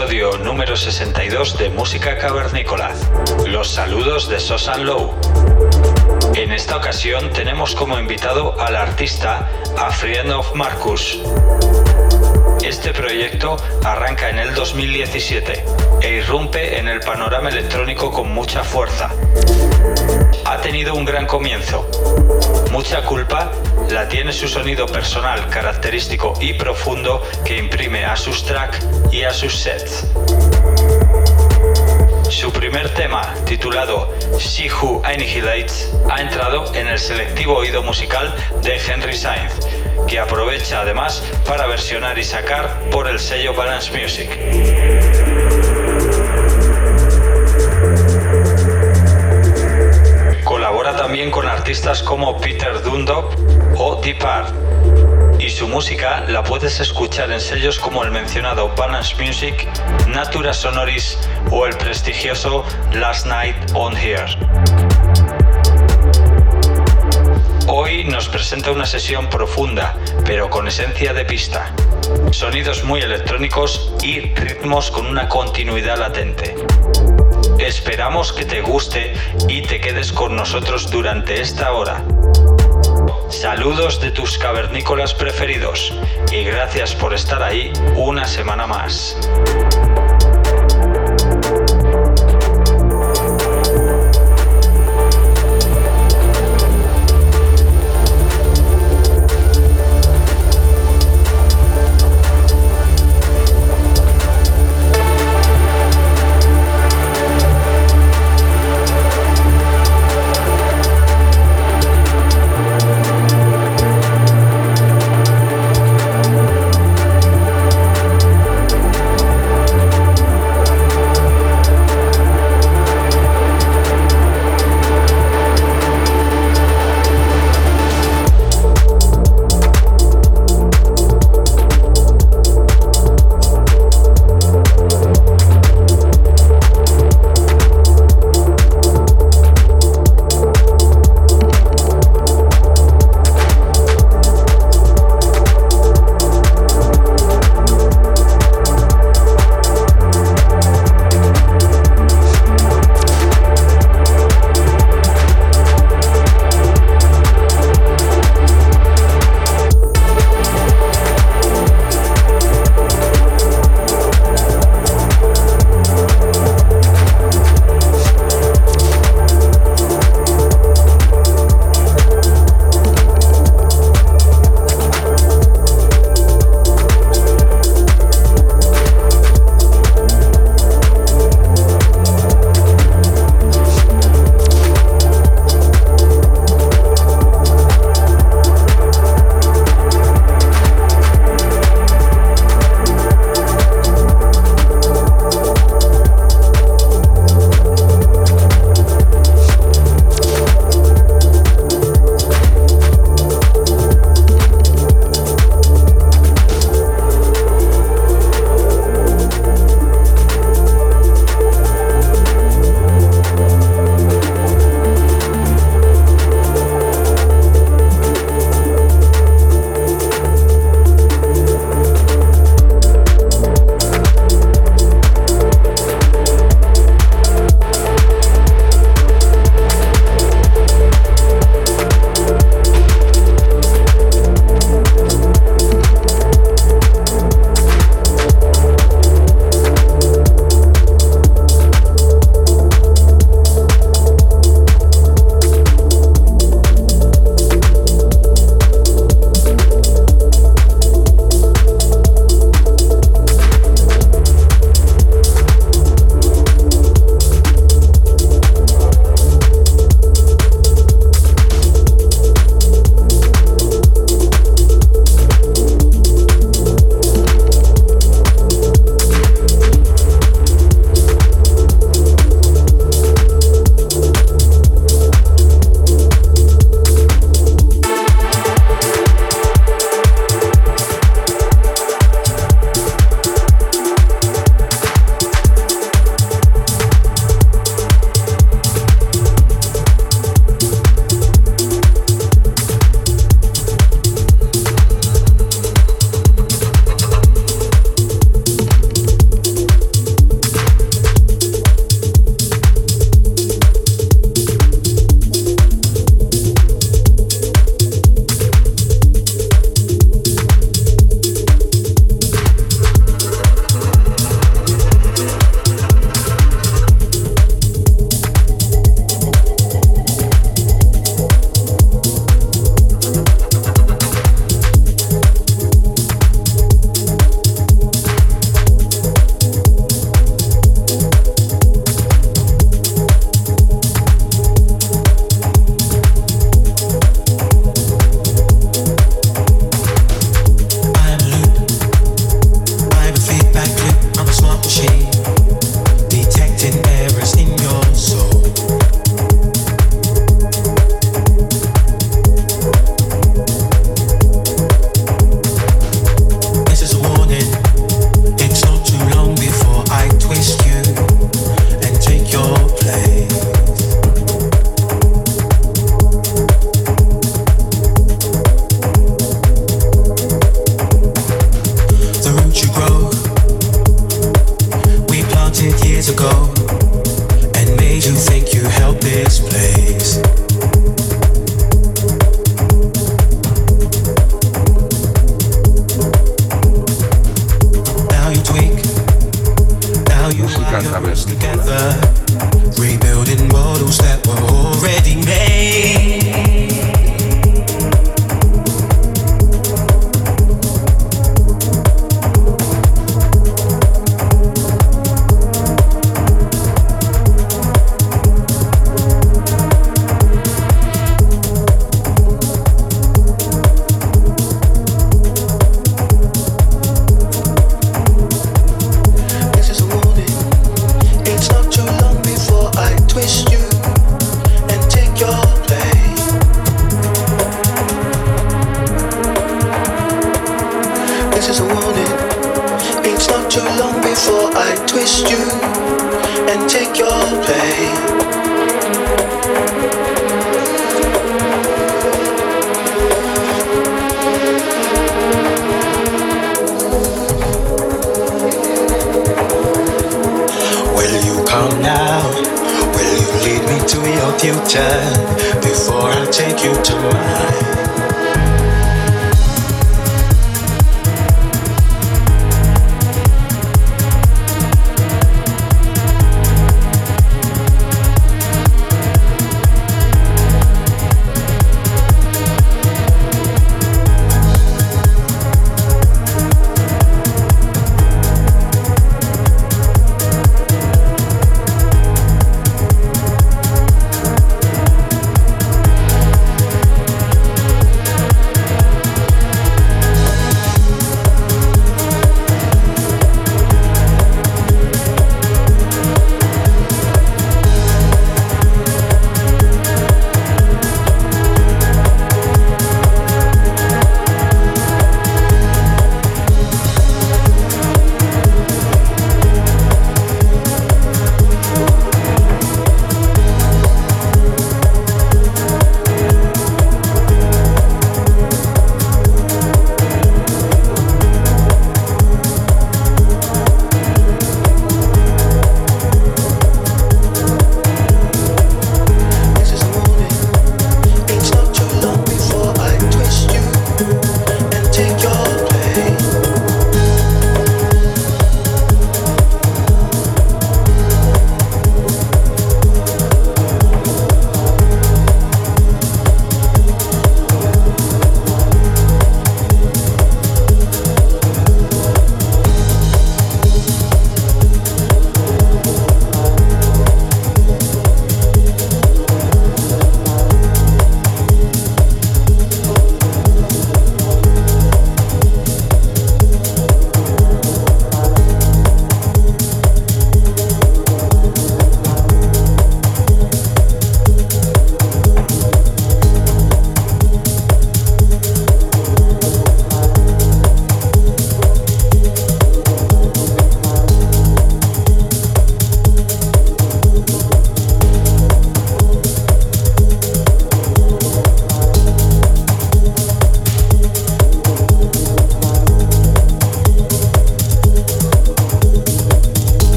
Episodio número 62 de Música Cavernícola. Los saludos de Sosan Low. En esta ocasión tenemos como invitado al artista A Friend of Marcus. Arranca en el 2017 e irrumpe en el panorama electrónico con mucha fuerza. Ha tenido un gran comienzo. Mucha culpa la tiene su sonido personal, característico y profundo que imprime a sus tracks y a sus sets. Su primer tema, titulado See Who Annihilates, ha entrado en el selectivo oído musical de Henry Sainz, que aprovecha además para versionar y sacar por el sello Balance Music. Colabora también con artistas como Peter Dundop o Deep Art. Y su música la puedes escuchar en sellos como el mencionado Balance Music, Natura Sonoris o el prestigioso Last Night on Here. Hoy nos presenta una sesión profunda, pero con esencia de pista. Sonidos muy electrónicos y ritmos con una continuidad latente. Esperamos que te guste y te quedes con nosotros durante esta hora. Saludos de tus cavernícolas preferidos y gracias por estar ahí una semana más.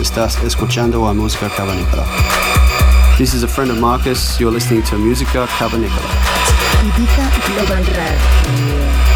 Estás escuchando a Música Cavernícola. This is a friend of Marcus. You're listening to Música Cavernícola. Ibiza Global Radio.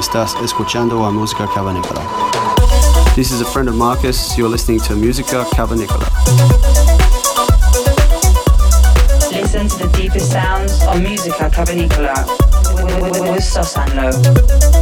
Estás escuchando a música cavernícola. This is a friend of Marcus. You're listening to Musica Cavernicola. Listen to the deepest sounds of Musica Cavernicola with, with, with Sosanlo.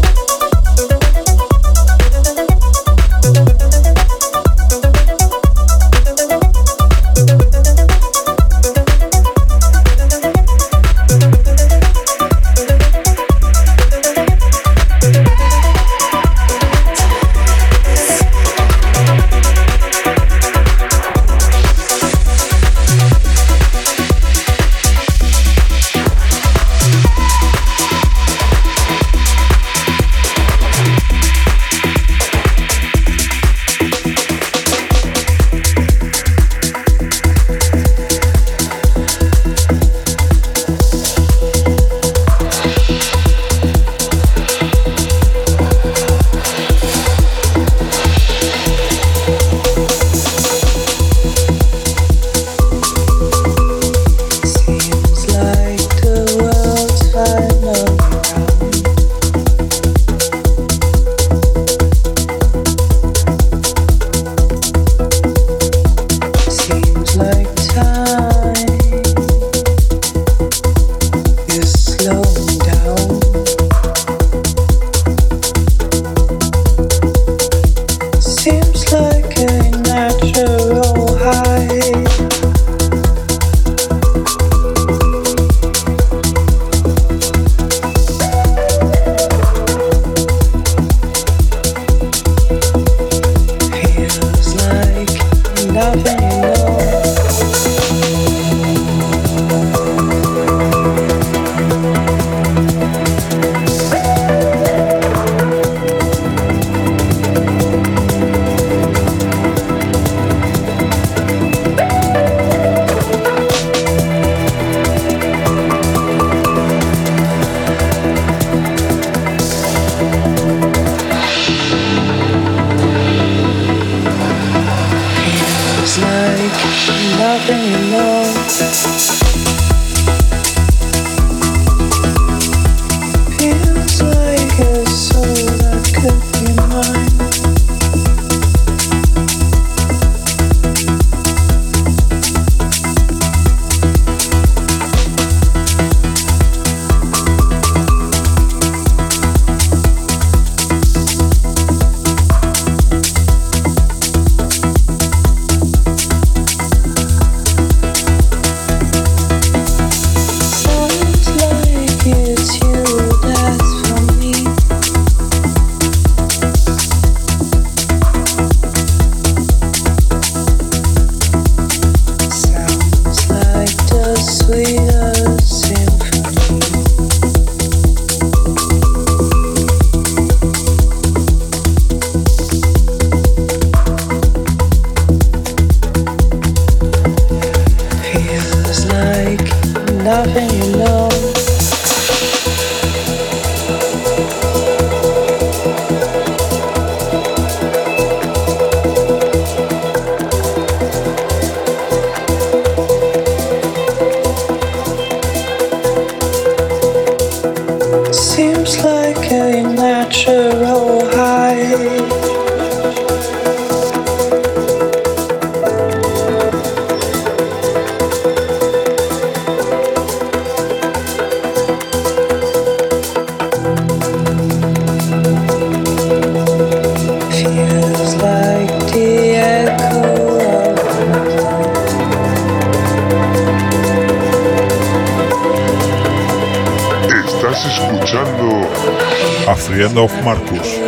Of Marcus.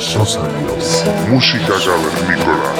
Sosa. Música cavernícola.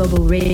Global Radio.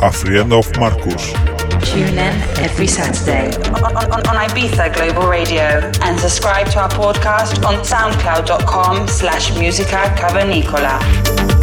A Friend of Marcus. Tune in every Saturday on, on, on Ibiza Global Radio and subscribe to our podcast on soundcloud.com slash musica cavernicola.